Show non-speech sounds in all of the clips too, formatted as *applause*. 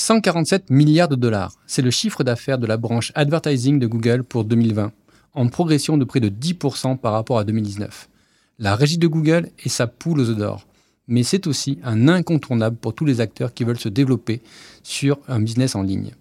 147 milliards de dollars, c'est le chiffre d'affaires de la branche advertising de Google pour 2020, en progression de près de 10% par rapport à 2019. La régie de Google est sa poule aux œufs d'or, mais c'est aussi un incontournable pour tous les acteurs qui veulent se développer sur un business en ligne.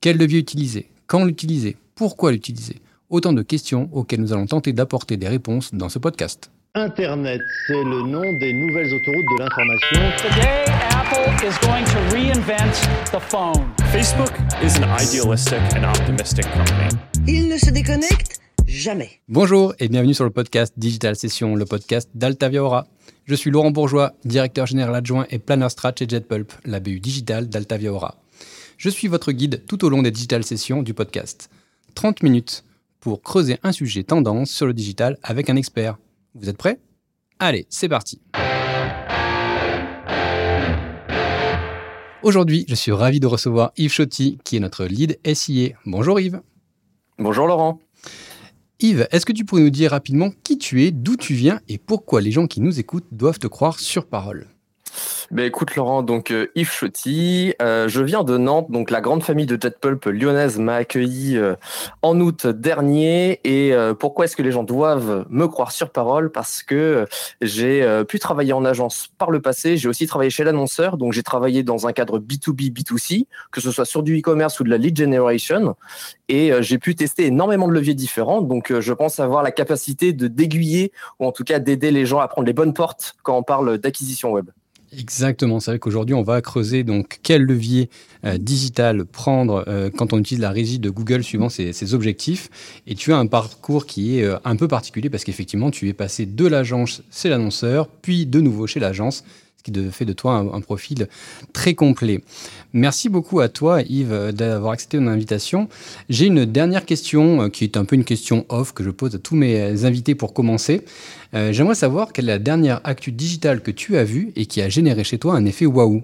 Quel levier utiliser? Quand l'utiliser? Pourquoi l'utiliser? Autant de questions auxquelles nous allons tenter d'apporter des réponses dans ce podcast. Internet, c'est le nom des nouvelles autoroutes de l'information. Today, Apple is going to reinvent the phone. Facebook is an idealistic and optimistic company. Il ne se déconnecte jamais. Bonjour et bienvenue sur le podcast Digital Session, le podcast d'Altavia Aura. Je suis Laurent Bourgeois, directeur général adjoint et planner strat chez JetPulp, la BU digitale d'Altavia Aura. Je suis votre guide tout au long des Digital Sessions du podcast. 30 minutes pour creuser un sujet tendance sur le digital avec un expert. Vous êtes prêts? Allez, c'est parti Aujourd'hui, je suis ravi de recevoir Yves Chotti, qui est notre lead SIA. Bonjour Yves. Bonjour Laurent. Yves, est-ce que tu pourrais nous dire rapidement qui tu es, d'où tu viens et pourquoi les gens qui nous écoutent doivent te croire sur parole? Ben écoute Laurent, donc euh, Yves Chotti, euh, je viens de Nantes, donc la grande famille de Jetpulp lyonnaise m'a accueilli euh, en août dernier. Et euh, pourquoi est-ce que les gens doivent me croire sur parole? Parce que j'ai euh, pu travailler en agence par le passé, j'ai aussi travaillé chez l'annonceur, donc j'ai travaillé dans un cadre B2B, B2C, que ce soit sur du e-commerce ou de la lead generation. Et j'ai pu tester énormément de leviers différents, donc je pense avoir la capacité de d'aiguiller ou en tout cas d'aider les gens à prendre les bonnes portes quand on parle d'acquisition web. Exactement, c'est vrai qu'aujourd'hui on va creuser donc quel levier euh, digital prendre euh, quand on utilise la régie de Google suivant ses, objectifs. Et tu as un parcours qui est euh, un peu particulier parce qu'effectivement tu es passé de l'agence chez l'annonceur, puis de nouveau chez l'agence, ce qui fait de toi un, un profil très complet. Merci beaucoup à toi Yves d'avoir accepté mon invitation. J'ai une dernière question euh, qui est un peu une question off que je pose à tous mes invités pour commencer. Euh, J'aimerais savoir quelle est la dernière actu digitale que tu as vue et qui a généré chez toi un effet waouh.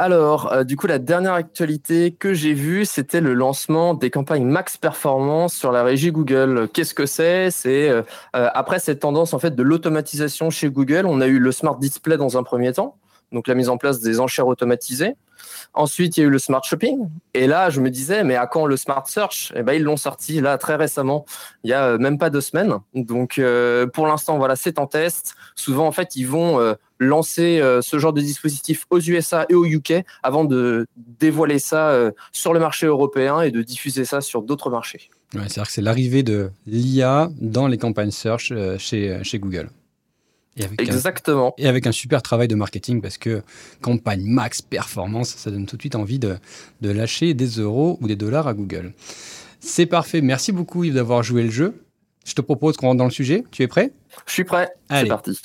Alors, euh, du coup, la dernière actualité que j'ai vue, c'était le lancement des campagnes Max Performance sur la régie Google. Qu'est-ce que c'est? C'est euh, euh, après cette tendance en fait de l'automatisation chez Google, on a eu le Smart Display dans un premier temps, donc la mise en place des enchères automatisées. Ensuite, il y a eu le Smart Shopping. Et là, je me disais, mais à quand le Smart Search? Eh ben, ils l'ont sorti là très récemment, il y a euh, même pas deux semaines. Donc, pour l'instant, voilà, c'est en test. Souvent, en fait, ils vont lancer euh, ce genre de dispositif aux USA et au UK avant de dévoiler ça euh, sur le marché européen et de diffuser ça sur d'autres marchés. Ouais, C'est-à-dire que c'est l'arrivée de l'IA dans les campagnes search euh, chez, chez Google. Et avec, un, Exactement. et avec un super travail de marketing parce que campagne max performance, ça donne tout de suite envie de, de lâcher des euros ou des dollars à Google. C'est parfait. Merci beaucoup Yves d'avoir joué le jeu. Je te propose qu'on rentre dans le sujet. Tu es prêt? Je suis prêt. Allez. C'est parti.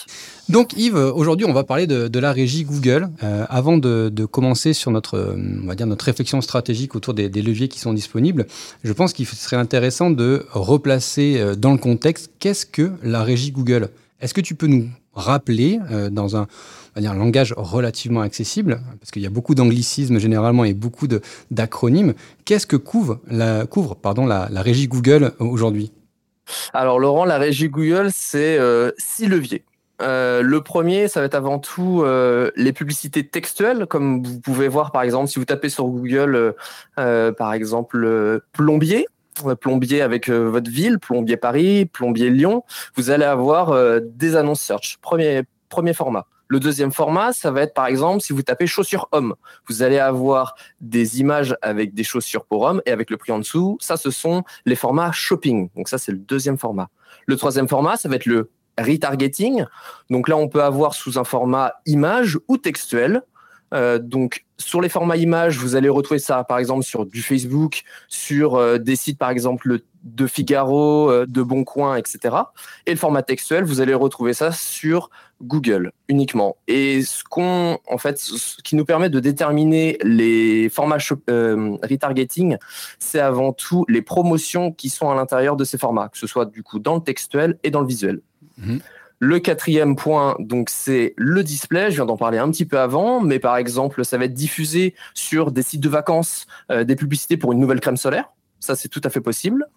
Donc Yves, aujourd'hui on va parler de, de la régie Google. Euh, avant de, de commencer sur notre, euh, on va dire notre réflexion stratégique autour des, des leviers qui sont disponibles, je pense qu'il serait intéressant de replacer euh, dans le contexte qu'est-ce que la régie Google? Est-ce que tu peux nous rappeler euh, dans un, on va dire, un langage relativement accessible, parce qu'il y a beaucoup d'anglicismes généralement et beaucoup d'acronymes, qu'est-ce que couvre la, couvre, pardon, la, la régie Google aujourd'hui? Alors Laurent, la régie Google, c'est euh, six leviers. Euh, le premier, ça va être avant tout euh, les publicités textuelles, comme vous pouvez voir par exemple si vous tapez sur Google, euh, par exemple plombier, plombier avec votre ville, plombier Paris, plombier Lyon, vous allez avoir des annonces search. Premier premier format. Le deuxième format, ça va être par exemple si vous tapez chaussures hommes, vous allez avoir des images avec des chaussures pour hommes et avec le prix en dessous. Ça, ce sont les formats shopping. Donc ça, c'est le deuxième format. Le troisième format, ça va être le retargeting. Donc là, on peut avoir sous un format image ou textuel. Euh, donc sur les formats images, vous allez retrouver ça par exemple sur du Facebook, sur euh, des sites par exemple de Figaro, euh, de Boncoin, etc. Et le format textuel, vous allez retrouver ça sur Google uniquement. Et ce qu'on, en fait, ce qui nous permet de déterminer les formats euh, retargeting, c'est avant tout les promotions qui sont à l'intérieur de ces formats, que ce soit du coup dans le textuel et dans le visuel. Mhm. Le quatrième point, donc, c'est le display. Je viens d'en parler un petit peu avant, mais par exemple, ça va être diffusé sur des sites de vacances, euh, des publicités pour une nouvelle crème solaire. Ça, c'est tout à fait possible.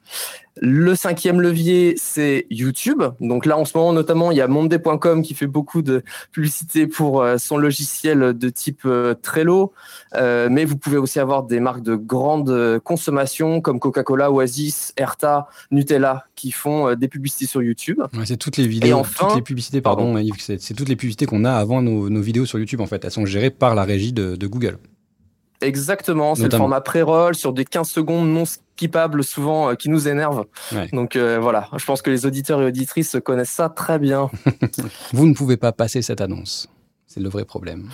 Le cinquième levier, c'est YouTube. Donc là, en ce moment, notamment, il y a Monday.com qui fait beaucoup de publicité pour euh, son logiciel de type euh, Trello. Euh, mais vous pouvez aussi avoir des marques de grande consommation comme Coca-Cola, Oasis, Erta, Nutella qui font des publicités sur YouTube. c'est toutes les vidéos, toutes les publicités, pardon, c'est toutes les publicités qu'on a avant nos, vidéos sur YouTube en fait. Elles sont gérées par la régie de, de Google. Exactement, c'est le format pré-roll sur des 15 secondes non skippables souvent euh, qui nous énervent. Donc euh, voilà, je pense que les auditeurs et auditrices connaissent ça très bien. *laughs* Vous ne pouvez pas passer cette annonce. C'est le vrai problème.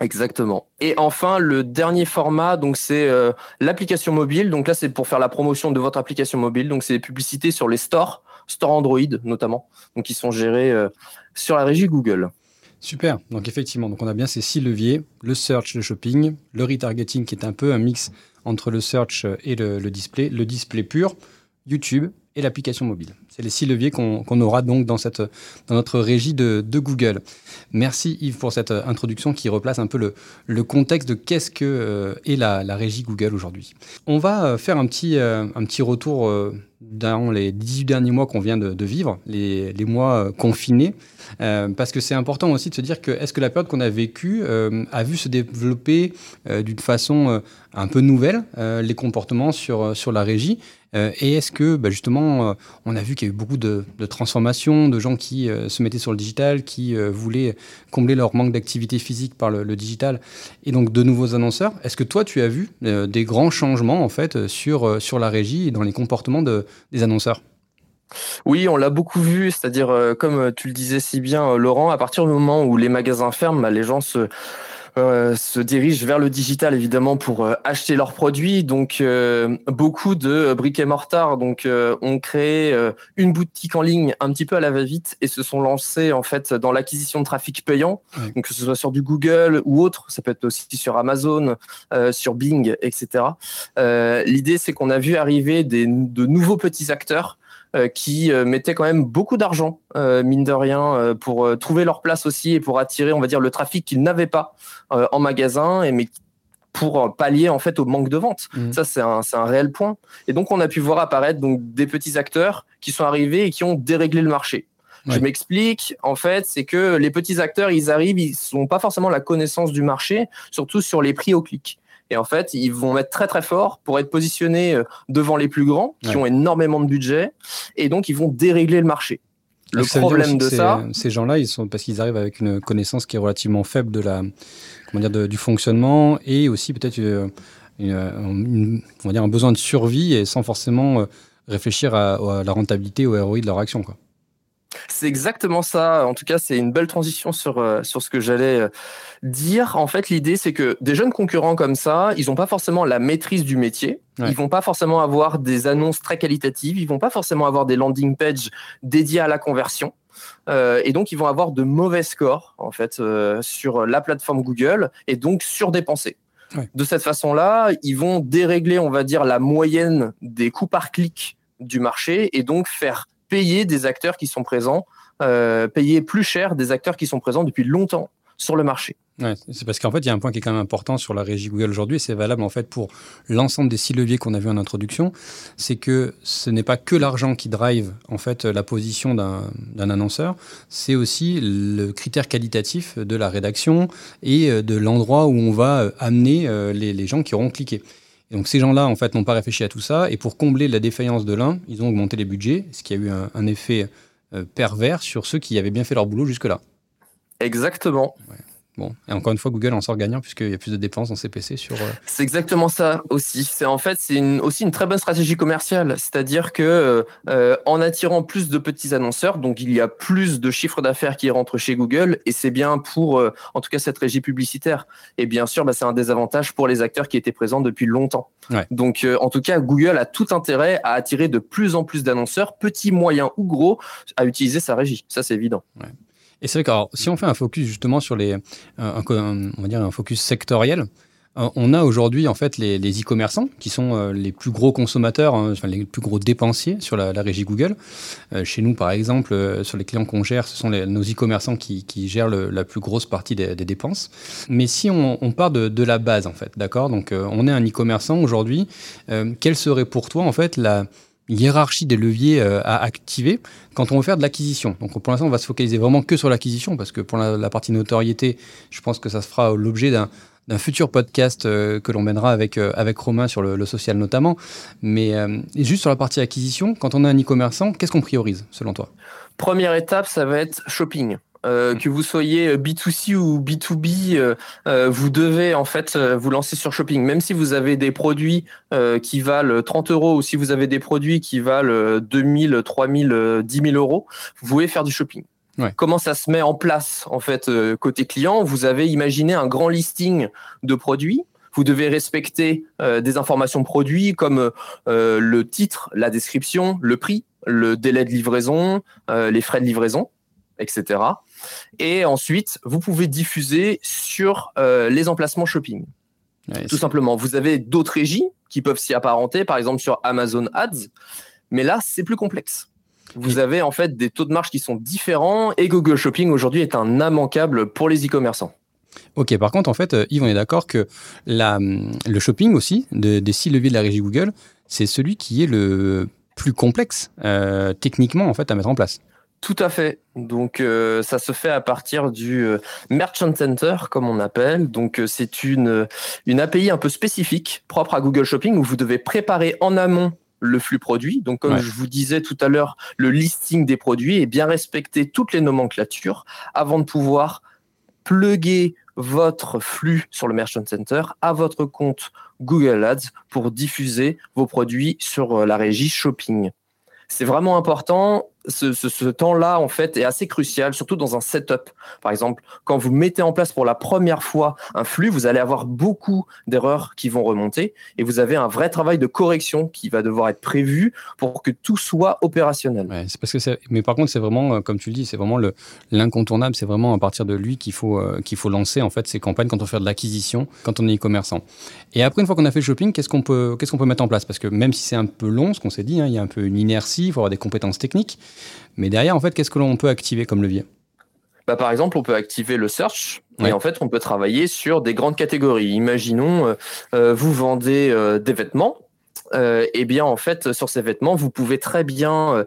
Exactement. Et enfin, le dernier format, donc c'est euh, l'application mobile. Donc là, c'est pour faire la promotion de votre application mobile. Donc c'est des publicités sur les stores, stores Android notamment, donc qui sont gérés sur la régie Google. Super. Donc effectivement, on a bien ces six leviers le search, le shopping, le retargeting qui est un peu un mix entre le search et le, display, le display pur, YouTube et l'application mobile. C'est les six leviers qu'on aura donc dans, notre régie de, Google. Merci Yves pour cette introduction qui replace un peu le, contexte de qu'est-ce que euh, est la, régie Google aujourd'hui. On va euh, faire un petit, euh, retour dans les 18 derniers mois qu'on vient de, vivre, les, mois confinés, parce que c'est important aussi de se dire que est-ce que la période qu'on a vécue a vu se développer d'une façon un peu nouvelle les comportements sur la régie euh, et est-ce que bah, justement, euh, on a vu qu'il y a eu beaucoup de, transformations, de gens qui euh, se mettaient sur le digital, qui voulaient combler leur manque d'activité physique par le, digital, et donc de nouveaux annonceurs. Est-ce que toi, tu as vu des grands changements en fait sur, sur la régie et dans les comportements des annonceurs? Oui, on l'a beaucoup vu, c'est-à-dire, comme tu le disais si bien, Laurent, à partir du moment où les magasins ferment, bah, les gens se, euh, se dirigent vers le digital évidemment pour euh, acheter leurs produits. Donc euh, beaucoup de briques et mortar donc ont créé une boutique en ligne un petit peu à la va-vite et se sont lancés en fait dans l'acquisition de trafic payant, donc que ce soit sur du Google ou autre, ça peut être aussi sur Amazon, sur Bing, etc. L'idée c'est qu'on a vu arriver des, de nouveaux petits acteurs euh, qui euh, mettaient quand même beaucoup d'argent, euh, mine de rien, pour trouver leur place aussi et pour attirer, on va dire, le trafic qu'ils n'avaient pas en magasin, et mais pour pallier en fait au manque de vente. Mmh. Ça, c'est un, un, réel point. Et donc, on a pu voir apparaître donc des petits acteurs qui sont arrivés et qui ont déréglé le marché. Je m'explique. En fait, c'est que les petits acteurs, ils arrivent, ils n'ont pas forcément la connaissance du marché, surtout sur les prix au clic. Et en fait, ils vont mettre très très fort pour être positionnés euh, devant les plus grands, qui ont énormément de budget, et donc ils vont dérégler le marché. Le problème de ça, ces gens-là, ils sont parce qu'ils arrivent avec une connaissance qui est relativement faible de la, comment dire, du fonctionnement et aussi peut-être euh, une, on va dire un besoin de survie et sans forcément euh, réfléchir à, à la rentabilité ou au ROI de leur action, quoi. C'est exactement ça. En tout cas, c'est une belle transition sur, euh, sur ce que j'allais euh, dire. En fait, l'idée, c'est que des jeunes concurrents comme ça, ils n'ont pas forcément la maîtrise du métier. Ils Ils vont pas forcément avoir des annonces très qualitatives. Ils vont pas forcément avoir des landing pages dédiés à la conversion. Euh, et donc, ils vont avoir de mauvais scores, en fait, sur la plateforme Google et donc surdépenser. De cette façon-là, ils vont dérégler, on va dire, la moyenne des coûts par clic du marché et donc faire payer des acteurs qui sont présents, euh, payer plus cher des acteurs qui sont présents depuis longtemps sur le marché. c'est parce qu'en fait, il y a un point qui est quand même important sur la régie Google aujourd'hui, et c'est valable en fait pour l'ensemble des six leviers qu'on a vu en introduction, c'est que ce n'est pas que l'argent qui drive en fait la position d'un annonceur, c'est aussi le critère qualitatif de la rédaction et euh, de l'endroit où on va euh, amener les, les gens qui auront cliqué donc ces gens-là, en fait, n'ont pas réfléchi à tout ça. Et pour combler la défaillance de l'un, ils ont augmenté les budgets, ce qui a eu un, effet euh, pervers sur ceux qui avaient bien fait leur boulot jusque-là. Exactement. Bon, et encore une fois, Google en sort gagnant puisqu'il y a plus de dépenses dans CPC sur. Euh, c'est exactement ça aussi. C'est en fait c'est aussi une très bonne stratégie commerciale, c'est-à-dire que euh, en attirant plus de petits annonceurs, donc il y a plus de chiffres d'affaires qui rentrent chez Google et c'est bien pour euh, en tout cas cette régie publicitaire. Et bien sûr, bah, c'est un désavantage pour les acteurs qui étaient présents depuis longtemps. Donc en tout cas, Google a tout intérêt à attirer de plus en plus d'annonceurs, petits, moyens ou gros, à utiliser sa régie. Ça c'est évident. Et c'est vrai que si on fait un focus justement sur les, euh, on va dire un focus sectoriel, Euh, on a aujourd'hui en fait les e-commerçants qui sont euh, les plus gros consommateurs, hein, les plus gros dépensiers sur la, régie Google. Chez nous, par exemple, sur les clients qu'on gère, ce sont nos e-commerçants qui, gèrent la plus grosse partie des, dépenses. Mais si on, part de, la base, en fait, d'accord? Donc, on est un e-commerçant aujourd'hui. quelle serait pour toi, en fait, la hiérarchie des leviers euh, à activer quand on veut faire de l'acquisition. Donc pour l'instant, on va se focaliser vraiment que sur l'acquisition parce que pour la, partie notoriété, je pense que ça se fera l'objet d'un futur podcast euh, que l'on mènera avec, euh, avec Romain sur le, social notamment. Mais juste sur la partie acquisition, quand on est un e-commerçant, qu'est-ce qu'on priorise selon toi? Première étape, ça va être shopping. Euh, que vous soyez B2C ou B2B, euh, euh, vous devez en fait euh, vous lancer sur shopping. Même si vous avez des produits euh, qui valent 30 euros ou si vous avez des produits qui valent euh, 2000, 3000, euh, 10 000 euros, vous pouvez faire du shopping. Ouais. Comment ça se met en place en fait euh, côté client? Vous avez imaginé un grand listing de produits. Vous devez respecter euh, des informations produits comme euh, le titre, la description, le prix, le délai de livraison, euh, les frais de livraison, etc. Et ensuite, vous pouvez diffuser sur euh, les emplacements shopping. Ouais, Tout simplement, vous avez d'autres régies qui peuvent s'y apparenter, par exemple sur Amazon Ads, mais là, c'est plus complexe. Vous avez en fait des taux de marge qui sont différents et Google Shopping aujourd'hui est un immanquable pour les e-commerçants. Ok, par contre, en fait, euh, Yves, on est d'accord que la, hum, le shopping aussi, de- des six leviers de la régie Google, c'est celui qui est le plus complexe euh, techniquement en fait à mettre en place. Tout à fait. Donc euh, ça se fait à partir du euh, Merchant Center, comme on appelle. Donc euh, c'est une, une API un peu spécifique, propre à Google Shopping, où vous devez préparer en amont le flux produit. Donc comme Ouais. je vous disais tout à l'heure, le listing des produits et bien respecter toutes les nomenclatures avant de pouvoir plugger votre flux sur le Merchant Center à votre compte Google Ads pour diffuser vos produits sur la régie shopping. C'est vraiment important. Ce, temps-là, en fait, est assez crucial, surtout dans un setup. Par exemple, quand vous mettez en place pour la première fois un flux, vous allez avoir beaucoup d'erreurs qui vont remonter et vous avez un vrai travail de correction qui va devoir être prévu pour que tout soit opérationnel. C'est parce que mais par contre, c'est vraiment, euh, comme tu le dis, c'est vraiment le- l'incontournable. C'est vraiment à partir de lui qu'il faut, euh, qu'il faut lancer en fait ces campagnes quand on fait de l'acquisition, quand on est e-commerçant. Et après, une fois qu'on a fait le shopping, qu'est-ce qu'on peut, qu'est-ce qu'on peut mettre en place? Parce que même si c'est un peu long, ce qu'on s'est dit, hein, il y a un peu une inertie, il faut avoir des compétences techniques. Mais derrière, en fait, qu'est-ce que l'on peut activer comme levier? Bah, par exemple, on peut activer le search Ouais. et en fait, on peut travailler sur des grandes catégories. Imaginons, euh, euh, vous vendez euh, des vêtements. Euh, et bien, en fait, sur ces vêtements, vous pouvez très bien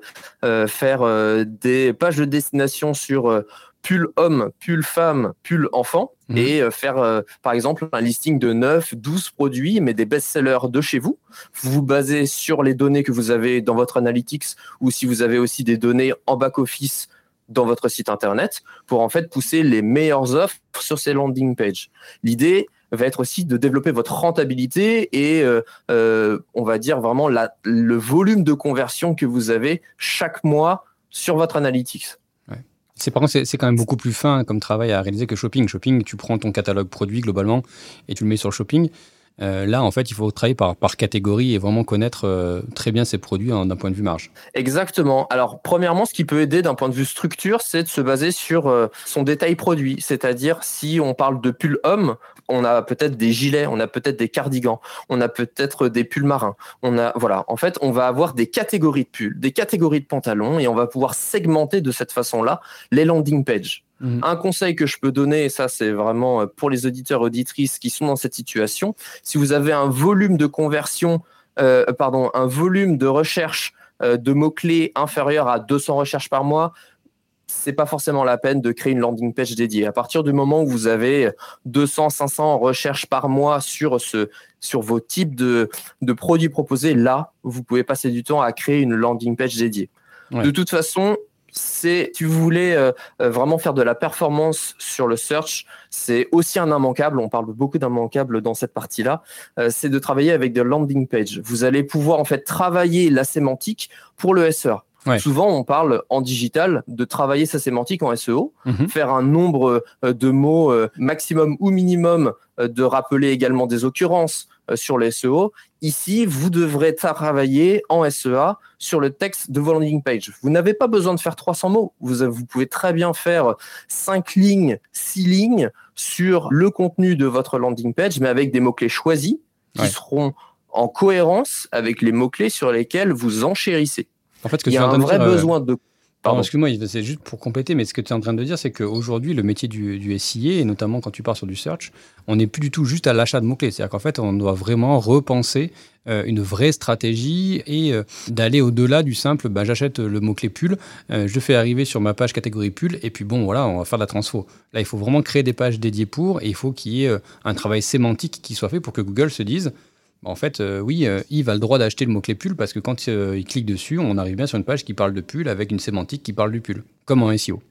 faire des pages de destination sur pull homme, pull femme, pull enfant Mhm. et euh, faire, euh, par exemple, un listing de 9, 12 produits, mais des best-sellers de chez vous. Vous vous basez sur les données que vous avez dans votre analytics ou si vous avez aussi des données en back-office dans votre site internet pour en fait pousser les meilleures offres sur ces landing pages. L'idée va être aussi de développer votre rentabilité et euh, euh, on va dire vraiment la, le volume de conversion que vous avez chaque mois sur votre analytics. C'est par contre, c'est quand même beaucoup plus fin comme travail à réaliser que shopping. Shopping, tu prends ton catalogue produit globalement et tu le mets sur le shopping. Euh, là, en fait, il faut travailler par, par catégorie et vraiment connaître euh, très bien ses produits hein, d'un point de vue marge. Exactement. Alors, premièrement, ce qui peut aider d'un point de vue structure, c'est de se baser sur euh, son détail produit. C'est-à-dire, si on parle de pull homme, on a peut-être des gilets, on a peut-être des cardigans, on a peut-être des pulls marins. On a, voilà. En fait, on va avoir des catégories de pulls, des catégories de pantalons, et on va pouvoir segmenter de cette façon-là les landing pages. Mhm. Un conseil que je peux donner, et ça c'est vraiment euh, pour les auditeurs auditrices qui sont dans cette situation, si vous avez un volume de conversion, euh, pardon, un volume de recherche euh, de mots-clés inférieur à 200 recherches par mois, c'est pas forcément la peine de créer une landing page dédiée. À partir du moment où vous avez 200, 500 recherches par mois sur ce, sur vos types de, de produits proposés, là, vous pouvez passer du temps à créer une landing page dédiée. Ouais. De toute façon, c'est, si vous voulez euh, euh, vraiment faire de la performance sur le search, c'est aussi un immanquable. On parle beaucoup d'immanquable dans cette partie-là. Euh, c'est de travailler avec des landing pages. Vous allez pouvoir en fait travailler la sémantique pour le SEA. Ouais. Souvent, on parle en digital de travailler sa sémantique en SEO, Mhm. faire un nombre de mots maximum ou minimum, de rappeler également des occurrences sur le SEO. Ici, vous devrez travailler en SEA sur le texte de vos landing page. Vous n'avez pas besoin de faire 300 mots. Vous, vous pouvez très bien faire 5 lignes, 6 lignes sur le contenu de votre landing page, mais avec des mots-clés choisis qui Ouais. seront en cohérence avec les mots-clés sur lesquels vous enchérissez. En fait, ce que Il y a un vrai dire, euh, besoin de... Pardon, excuse-moi, c'est juste pour compléter, mais ce que tu es en train de dire, c'est qu'aujourd'hui, le métier du, du SIA, et notamment quand tu pars sur du search, on n'est plus du tout juste à l'achat de mots-clés. C'est-à-dire qu'en fait, on doit vraiment repenser euh, une vraie stratégie et euh, d'aller au-delà du simple bah, j'achète le mot-clé pull, euh, je fais arriver sur ma page catégorie pull, et puis bon, voilà, on va faire de la transfo. Là, il faut vraiment créer des pages dédiées pour, et il faut qu'il y ait un travail sémantique qui soit fait pour que Google se dise en fait, euh, oui, euh, Yves a le droit d'acheter le mot-clé pull parce que quand euh, il clique dessus, on arrive bien sur une page qui parle de pull avec une sémantique qui parle du pull, comme en SEO.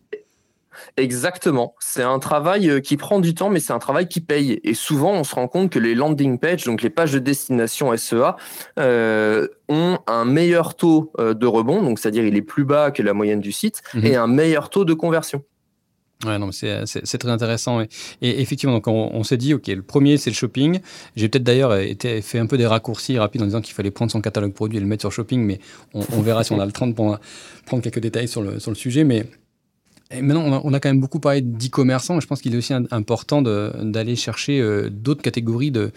Exactement. C'est un travail euh, qui prend du temps, mais c'est un travail qui paye. Et souvent, on se rend compte que les landing pages, donc les pages de destination SEA, euh, ont un meilleur taux de rebond, donc c'est-à-dire il est plus bas que la moyenne du site, Mhm. et un meilleur taux de conversion. Ouais, non, c'est, très intéressant. Et, effectivement, donc on, s'est dit, OK, le premier, c'est le shopping. J'ai peut-être d'ailleurs été, fait un peu des raccourcis rapides en disant qu'il fallait prendre son catalogue produit et le mettre sur shopping, mais on, verra si on a le temps de prendre quelques détails sur le, sur le sujet. Mais maintenant, on a, quand même beaucoup parlé d'e-commerçants. Je pense qu'il est aussi important d'aller chercher euh, d'autres catégories de,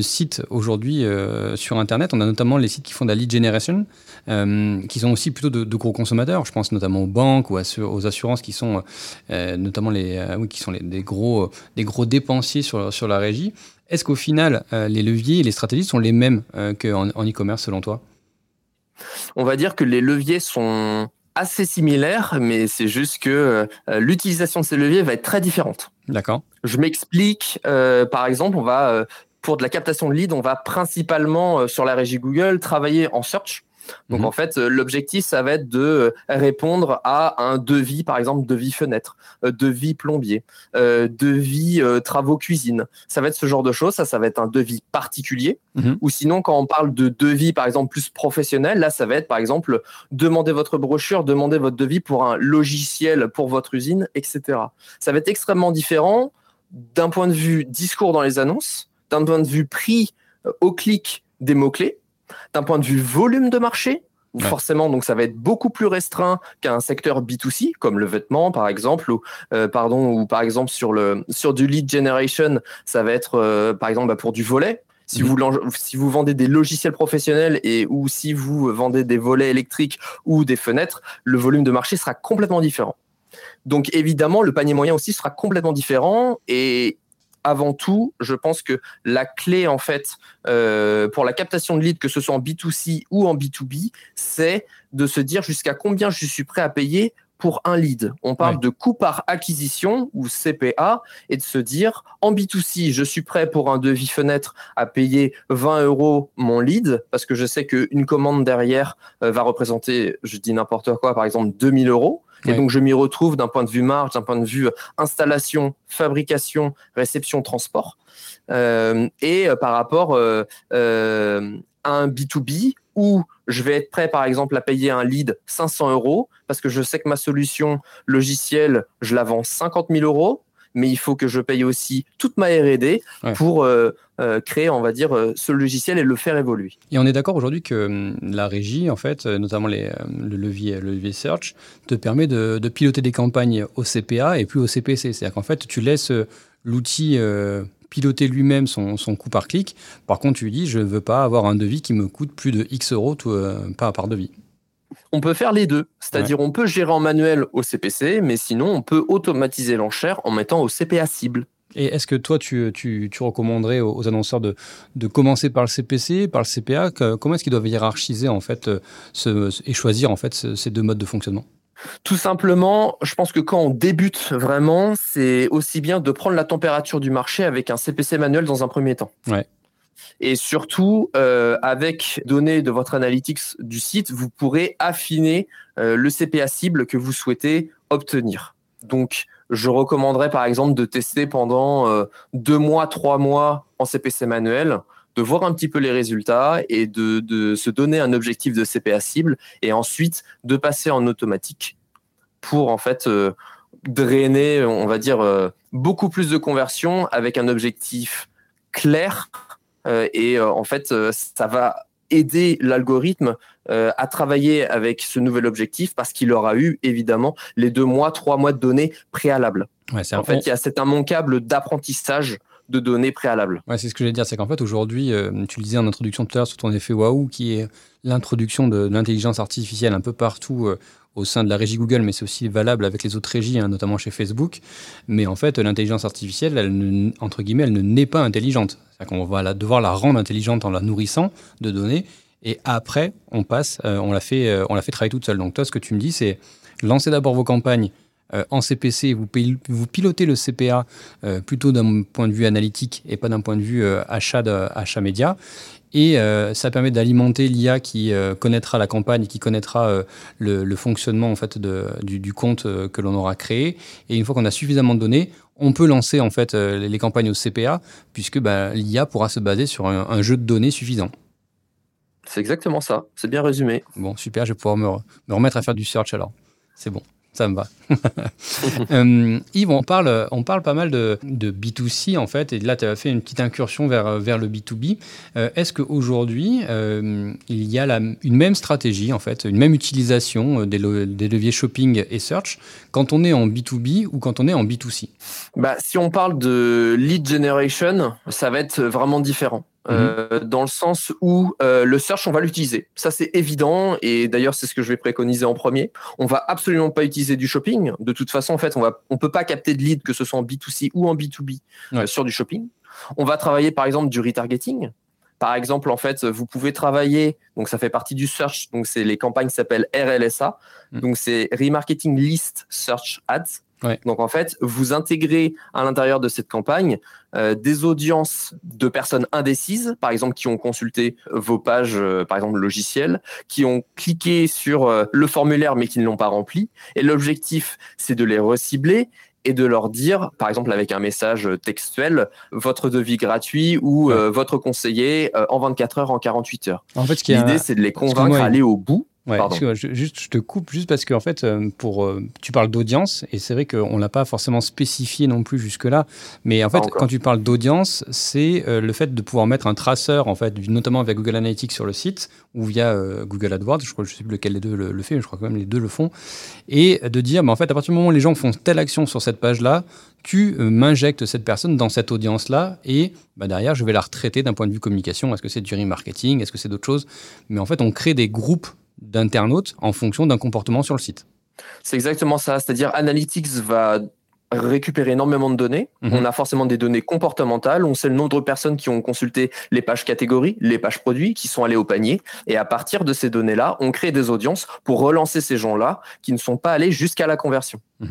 sites aujourd'hui euh, sur Internet. On a notamment les sites qui font de la lead generation, euh, qui sont aussi plutôt de, gros consommateurs. Je pense notamment aux banques ou aux assurances qui sont notamment les, qui sont des, gros, des gros dépensiers sur, la régie. Est-ce qu'au final, les leviers et les stratégies sont les mêmes qu'en en e-commerce selon toi? On va dire que les leviers sont assez similaires, mais c'est juste que euh, l'utilisation de ces leviers va être très différente. D'accord Je m'explique. euh, par exemple, on va euh, pour de la captation de leads, on va principalement sur la régie Google travailler en search. Donc Mhm. en fait, euh, l'objectif, ça va être de euh, répondre à un devis, par exemple devis fenêtre, euh, devis plombier, devis travaux cuisine. Ça va être ce genre de choses. Ça, ça va être un devis particulier. Mhm. Ou sinon, quand on parle de devis, par exemple plus professionnel, là, ça va être par exemple demander votre brochure, demander votre devis pour un logiciel pour votre usine, etc. Ça va être extrêmement différent d'un point de vue discours dans les annonces, d'un point de vue prix au clic des mots-clés, d'un point de vue volume de marché, Ouais. forcément, donc ça va être beaucoup plus restreint qu'un secteur B2C, comme le vêtement, par exemple, ou, euh, pardon, ou par exemple sur, le, sur du lead generation, ça va être, euh, par exemple, bah, pour du volet. Si, Mhm. vous, si vous vendez des logiciels professionnels et ou si vous vendez des volets électriques ou des fenêtres, le volume de marché sera complètement différent. Donc évidemment, le panier moyen aussi sera complètement différent et avant tout, je pense que la clé en fait euh, pour la captation de leads, que ce soit en B2C ou en B2B, c'est de se dire jusqu'à combien je suis prêt à payer pour un lead. On parle de coût par acquisition ou CPA et de se dire en B2C, je suis prêt pour un devis fenêtre à payer 20 euros mon lead parce que je sais qu'une commande derrière euh, va représenter, je dis n'importe quoi, par exemple 2000 euros. Et Ouais. donc, je m'y retrouve d'un point de vue marge, d'un point de vue installation, fabrication, réception, transport. Euh, et euh, par rapport euh, euh, à un B2B où je vais être prêt, par exemple, à payer un lead 500 euros parce que je sais que ma solution logicielle, je la vends 50 000 euros, mais il faut que je paye aussi toute ma R&D Ouais. pour euh, euh, créer, on va dire, euh, ce logiciel et le faire évoluer. Et on est d'accord aujourd'hui que la régie, en fait, notamment les, le, levier, le levier search, te permet de, de piloter des campagnes au CPA et plus au CPC. C'est-à-dire qu'en fait, tu laisses l'outil piloter lui-même son, son coût par clic. Par contre, tu lui dis, je ne veux pas avoir un devis qui me coûte plus de X euros tout, par, par devis. On peut faire les deux, c'est-à-dire on peut gérer en manuel au CPC, mais sinon on peut automatiser l'enchère en mettant au CPA cible. Et est-ce que toi, tu, tu, tu recommanderais aux, aux annonceurs de, de commencer par le CPC, par le CPA que- Comment est-ce qu'ils doivent hiérarchiser en fait, euh, ce- et choisir en fait ce- ces deux modes de fonctionnement? Tout simplement, je pense que quand on débute vraiment, c'est aussi bien de prendre la température du marché avec un CPC manuel dans un premier temps. Ouais. Et surtout, euh, avec données de votre analytics du site, vous pourrez affiner euh, le CPA cible que vous souhaitez obtenir. Donc, je recommanderais par exemple de tester pendant euh, deux mois, trois mois en CPC manuel, de voir un petit peu les résultats et de, se donner un objectif de CPA cible et ensuite de passer en automatique pour en fait euh, drainer, on va dire, beaucoup plus de conversions avec un objectif clair. Euh, et euh, en fait, euh, ça va aider l'algorithme euh, à travailler avec ce nouvel objectif parce qu'il aura eu évidemment les deux mois, trois mois de données préalables. Ouais, En fait, il y a cet immanquable d'apprentissage de données préalables. Ouais, c'est ce que j'allais dire, c'est qu'en fait aujourd'hui, euh, tu le disais en introduction tout à l'heure sur ton effet waouh, qui est l'introduction de, de l'intelligence artificielle un peu partout euh, au sein de la régie Google, mais c'est aussi valable avec les autres régies, hein, notamment chez Facebook. Mais en fait, l'intelligence artificielle, entre guillemets, elle ne naît pas intelligente. C'est-à-dire qu'on va devoir la rendre intelligente en la nourrissant de données, et après, on passe, euh, on la fait, euh, on la fait travailler toute seule. Donc toi, ce que tu me dis, c'est lancer d'abord vos campagnes. euh, en CPC, vous, pil- vous pilotez le CPA plutôt d'un point de vue analytique et pas d'un point de vue achat, de, achat média. Et euh, ça permet d'alimenter l'IA qui euh, connaîtra la campagne, qui connaîtra euh, le, le fonctionnement en fait de, du, du compte que l'on aura créé. Et une fois qu'on a suffisamment de données, on peut lancer en fait les, les campagnes au CPA, puisque bah, l'IA pourra se baser sur un, un jeu de données suffisant. C'est exactement ça. C'est bien résumé. Bon, super, je vais pouvoir me, re- me remettre à faire du search alors. C'est bon, ça me va. *laughs* Euh, Yves, on parle, on parle pas mal de, de B2C en fait, et là tu as fait une petite incursion vers, vers le B2B. Euh, Est-ce qu'aujourd'hui, euh, il y a la- une même stratégie en fait, une même utilisation des, des leviers shopping et search quand on est en B2B ou quand on est en B2C Bah, si on parle de lead generation, ça va être vraiment différent. Euh, dans le sens où euh, le search, on va l'utiliser. Ça, c'est évident. Et d'ailleurs, c'est ce que je vais préconiser en premier. On va absolument pas utiliser du shopping. De toute façon, en fait, on va, on peut pas capter de lead, que ce soit en B2C ou en B2B, euh, sur du shopping. On va travailler, par exemple, du retargeting. Par exemple, en fait, vous pouvez travailler, donc ça fait partie du search, donc c'est les campagnes s'appellent RLSA, Mm. donc c'est Remarketing List Search Ads. Ouais. Donc en fait, vous intégrez à l'intérieur de cette campagne euh, des audiences de personnes indécises, par exemple qui ont consulté vos pages, euh, par exemple logicielles, qui ont cliqué sur euh, le formulaire mais qui ne l'ont pas rempli. Et l'objectif, c'est de les recibler et de leur dire, par exemple avec un message textuel, votre devis gratuit ou euh, votre conseiller euh, en 24 heures, en 48 heures. En fait, L'idée, c'est de les convaincre à aller au bout. Ouais, excuse-moi, je, juste, je te coupe juste parce que en fait, euh, pour, euh, tu parles d'audience et c'est vrai qu'on l'a pas forcément spécifié non plus jusque-là. Mais en fait, encore. quand tu parles d'audience, c'est euh, le fait de pouvoir mettre un traceur, en fait, notamment via Google Analytics sur le site ou via euh, Google AdWords. Je crois, je sais plus lequel des deux le, le fait, mais je crois quand même les deux le font. Et de dire, bah, en fait, à partir du moment où les gens font telle action sur cette page-là, tu euh, m'injectes cette personne dans cette audience-là et bah, derrière, je vais la retraiter d'un point de vue communication. Est-ce que c'est du remarketing? Est-ce que c'est d'autres choses? Mais en fait, on crée des groupes d'internautes en fonction d'un comportement sur le site. C'est exactement ça. C'est-à-dire, Analytics va récupérer énormément de données. Mhm. On a forcément des données comportementales. On sait le nombre de personnes qui ont consulté les pages catégories, les pages produits, qui sont allées au panier. Et à partir de ces données-là, on crée des audiences pour relancer ces gens-là qui ne sont pas allés jusqu'à la conversion. Et,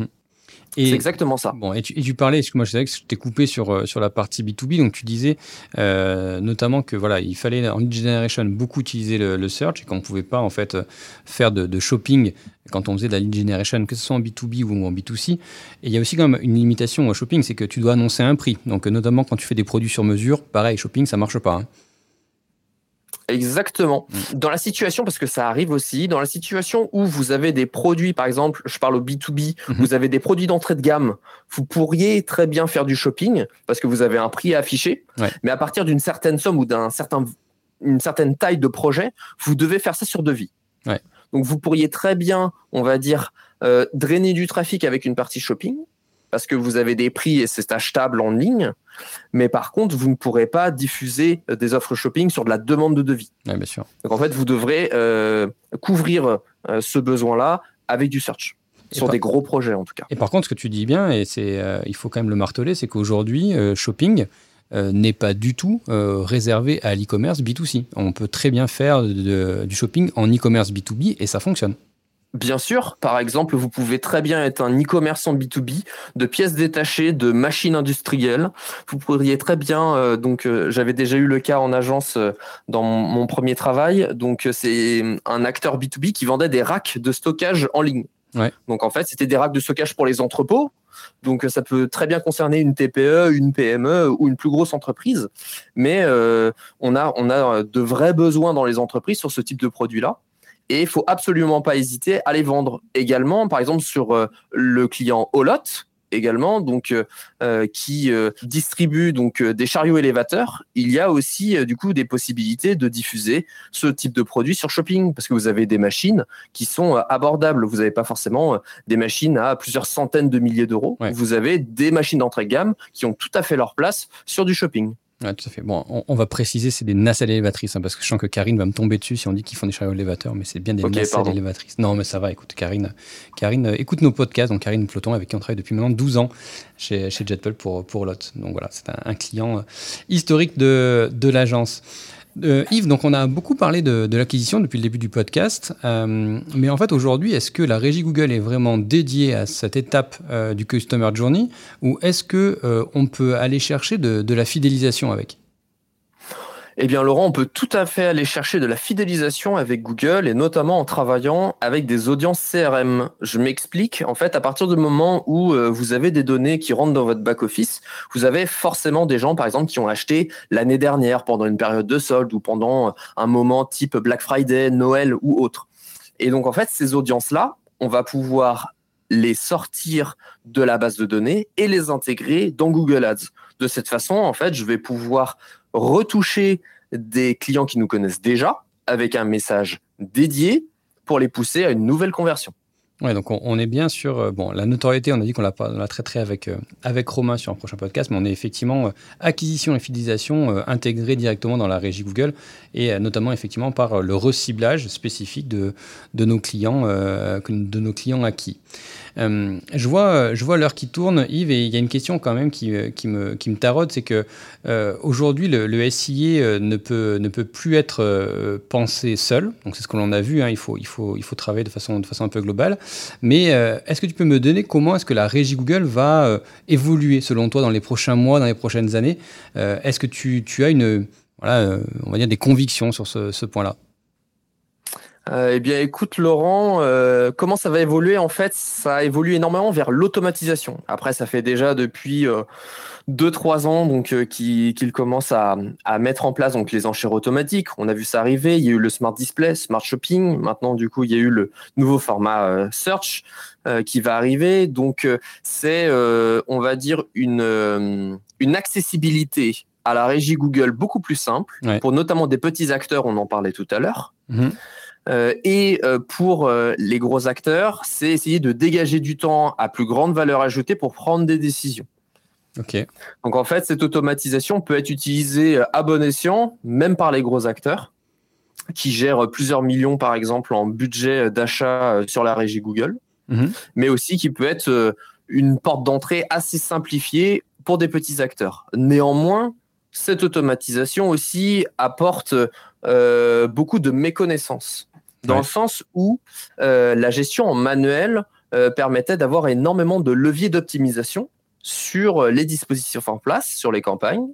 C'est exactement ça. Bon, et tu, et tu parlais, parce que moi je savais que je t'ai coupé sur, euh, sur la partie B2B, donc tu disais euh, notamment que voilà, il fallait en lead generation beaucoup utiliser le, le search et qu'on ne pouvait pas en fait euh, faire de, de shopping quand on faisait de la lead generation, que ce soit en B2B ou en B2C. Et il y a aussi quand même une limitation au shopping, c'est que tu dois annoncer un prix. Donc notamment quand tu fais des produits sur mesure, pareil, shopping, ça marche pas. hein. Exactement. Dans la situation, parce que ça arrive aussi, dans la situation où vous avez des produits, par exemple, je parle au B2B, Mhm. vous avez des produits d'entrée de gamme, vous pourriez très bien faire du shopping parce que vous avez un prix à afficher, Ouais. mais à partir d'une certaine somme ou d'un certain une certaine taille de projet, vous devez faire ça sur devis. Ouais. Donc vous pourriez très bien, on va dire, euh, drainer du trafic avec une partie shopping parce que vous avez des prix et c'est achetable en ligne. Mais par contre, vous ne pourrez pas diffuser euh, des offres shopping sur de la demande de devis. Ouais, bien sûr. Donc en fait, vous devrez euh, couvrir euh, ce besoin-là avec du search. Et Sur par- des gros projets en tout cas. Et par contre, ce que tu dis bien, et c'est, euh, il faut quand même le marteler, c'est qu'aujourd'hui, shopping euh, n'est pas du tout euh, réservé à l'e-commerce B2C. On peut très bien faire de- de- du shopping en e-commerce B2B et ça fonctionne. Bien sûr, par exemple, vous pouvez très bien être un e-commerçant B2B de pièces détachées, de machines industrielles. Vous pourriez très bien, euh, donc euh, j'avais déjà eu le cas en agence euh, dans mon, mon premier travail. Donc c'est un acteur B2B qui vendait des racks de stockage en ligne. Ouais. Donc en fait, c'était des racks de stockage pour les entrepôts. Donc ça peut très bien concerner une TPE, une PME ou une plus grosse entreprise. Mais on a on a de vrais besoins dans les entreprises sur ce type de produit-là. Et il faut absolument pas hésiter à les vendre également, par exemple sur euh, le client Olot également, donc qui distribue donc des chariots élévateurs, il y a aussi du coup des possibilités de diffuser ce type de produit sur Shopping parce que vous avez des machines qui sont abordables. Vous n'avez pas forcément des machines à plusieurs centaines de milliers d'euros. Vous avez des machines d'entrée de gamme qui ont tout à fait leur place sur du shopping. Ouais, tout à fait. Bon, on, va préciser, c'est des nacelles élévatrices, hein, parce que je sens que Karine va me tomber dessus si on dit qu'ils font des chariots élévateurs, mais c'est bien des nacelles élévatrices. Non, mais ça va, écoute, Karine, Karine euh, écoute nos podcasts, donc Karine Ploton, avec qui on travaille depuis maintenant 12 ans chez, chez JetPulp pour, pour Lot. Donc voilà, c'est un, client euh, historique de, de l'agence. Euh, Yves, donc on a beaucoup parlé de, l'acquisition depuis le début du podcast, euh, mais en fait aujourd'hui, est-ce que la régie Google est vraiment dédiée à cette étape euh, du Customer Journey ou est-ce que on peut aller chercher de la fidélisation avec? Eh bien, Laurent, on peut tout à fait aller chercher de la fidélisation avec Google et notamment en travaillant avec des audiences CRM. Je m'explique. En fait, à partir du moment où euh, vous avez des données qui rentrent dans votre back-office, vous avez forcément des gens, par exemple, qui ont acheté l'année dernière pendant une période de solde ou pendant un moment type Black Friday, Noël ou autre. Et donc, en fait, ces audiences-là, on va pouvoir les sortir de la base de données et les intégrer dans Google Ads. De cette façon, en fait, je vais pouvoir retoucher des clients qui nous connaissent déjà avec un message dédié pour les pousser à une nouvelle conversion. Ouais, donc on, est bien sur euh, bon la notoriété. On a dit qu'on la, la traiterait avec euh, avec Romain sur un prochain podcast, mais on est effectivement euh, acquisition et fidélisation intégrée directement dans la régie Google et notamment effectivement par le reciblage spécifique de de nos clients de nos clients acquis. Euh, je vois, je vois l'heure qui tourne, Yves, et il y a une question quand même qui, euh, qui me, qui me taraude, c'est que euh, aujourd'hui le, le, SIA ne peut, ne peut plus être pensé seul. Donc c'est ce que l'on a vu. Hein, il faut, il faut, il faut travailler de façon, de façon un peu globale. Mais est-ce que tu peux me donner comment est-ce que la régie Google va évoluer selon toi dans les prochains mois, dans les prochaines années? Est-ce que tu, tu, as une, voilà, on va dire des convictions sur ce, ce point-là? Euh, eh bien, écoute, Laurent, euh, comment ça va évoluer En fait, ça évolue énormément vers l'automatisation. Après, ça fait déjà depuis euh, deux, trois ans donc qu'il commence à, mettre en place donc les enchères automatiques. On a vu ça arriver. Il y a eu le Smart Display, Smart Shopping. Maintenant, du coup, il y a eu le nouveau format Search qui va arriver. Donc, c'est, on va dire, une, une accessibilité à la régie Google beaucoup plus simple pour notamment des petits acteurs. On en parlait tout à l'heure. Mm-hmm. Euh, et euh, pour euh, les gros acteurs, c'est essayer de dégager du temps à plus grande valeur ajoutée pour prendre des décisions. Ok. Donc en fait, cette automatisation peut être utilisée à bon escient, même par les gros acteurs qui gèrent plusieurs millions, par exemple, en budget d'achat sur la régie Google, mhm. mais aussi qui peut être une porte d'entrée assez simplifiée pour des petits acteurs. Néanmoins, cette automatisation aussi apporte beaucoup de méconnaissance dans le sens où euh, la gestion en manuel euh, permettait d'avoir énormément de leviers d'optimisation sur euh, les dispositifs en place, sur les campagnes,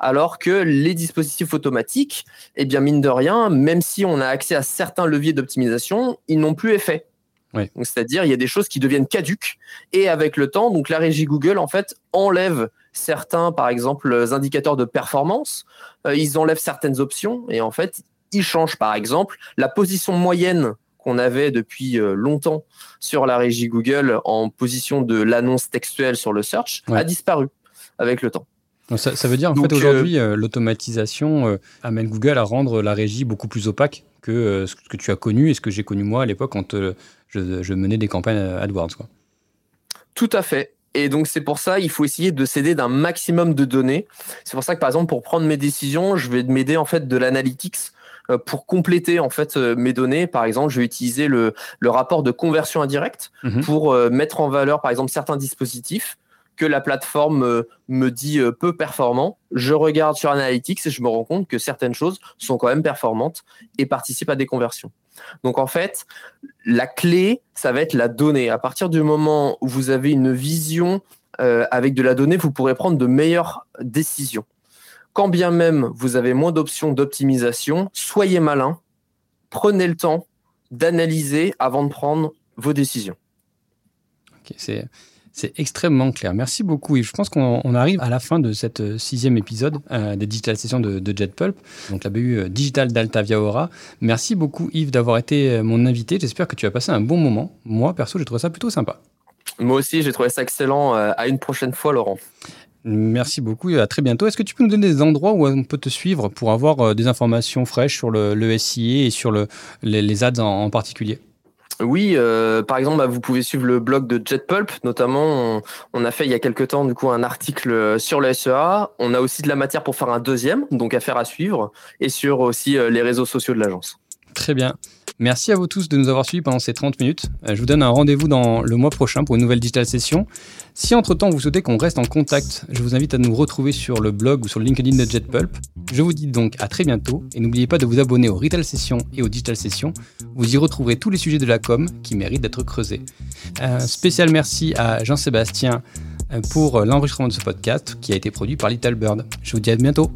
alors que les dispositifs automatiques, eh bien mine de rien, même si on a accès à certains leviers d'optimisation, ils n'ont plus effet. C'est-à-dire, il y a des choses qui deviennent caduques et avec le temps, donc la régie Google en fait enlève certains, par exemple, indicateurs de performance, ils enlèvent certaines options et en fait, il change par exemple la position moyenne qu'on avait depuis euh, longtemps sur la régie Google en position de l'annonce textuelle sur le search a disparu avec le temps. ça, veut dire en fait aujourd'hui euh, l'automatisation euh, amène Google à rendre la régie beaucoup plus opaque que ce que tu as connu et ce que j'ai connu moi à l'époque quand je, menais des campagnes AdWords. Quoi. Tout à fait. Et donc c'est pour ça il faut essayer de s'aider d'un maximum de données. C'est pour ça que par exemple pour prendre mes décisions, je vais m'aider en fait de l'analytics euh, pour compléter en fait euh, mes données. Par exemple, je vais utiliser le, le rapport de conversion indirecte mhm. pour euh, mettre en valeur, par exemple, certains dispositifs que la plateforme me dit peu performants. Je regarde sur Analytics et je me rends compte que certaines choses sont quand même performantes et participent à des conversions. Donc en fait, la clé, ça va être la donnée. À partir du moment où vous avez une vision avec de la donnée, vous pourrez prendre de meilleures décisions quand bien même vous avez moins d'options d'optimisation, soyez malin, prenez le temps d'analyser avant de prendre vos décisions. c'est, extrêmement clair. Merci beaucoup Yves. Je pense qu'on arrive à la fin de cette euh, sixième épisode euh, des Digital Sessions de, de JetPulp, donc la BU euh, Digital d'Altavia Aura. Merci beaucoup Yves d'avoir été mon invité. J'espère que tu as passé un bon moment. Moi, perso, j'ai trouvé ça plutôt sympa. Moi aussi, j'ai trouvé ça excellent. À une prochaine fois, Laurent. Merci beaucoup et à très bientôt. Est-ce que tu peux nous donner des endroits où on peut te suivre pour avoir euh, des informations fraîches sur le, le SIA et sur le, les, ads en, particulier? Oui, euh, par exemple, bah, vous pouvez suivre le blog de JetPulp, notamment. On, a fait il y a quelques temps du coup un article sur le SEA. On a aussi de la matière pour faire un deuxième, donc à faire à suivre, et sur aussi les réseaux sociaux de l'agence. Très bien. Merci à vous tous de nous avoir suivis pendant ces 30 minutes. Euh, je vous donne un rendez-vous dans le mois prochain pour une nouvelle digital session. Si entre-temps vous souhaitez qu'on reste en contact, je vous invite à nous retrouver sur le blog ou sur le LinkedIn de JetPulp. Je vous dis donc à très bientôt et n'oubliez pas de vous abonner aux Retail Sessions et aux Digital Sessions. Vous y retrouverez tous les sujets de la com qui méritent d'être creusés. Un spécial merci à Jean-Sébastien euh, pour l'enregistrement de ce podcast qui a été produit par Little Bird. Je vous dis à bientôt.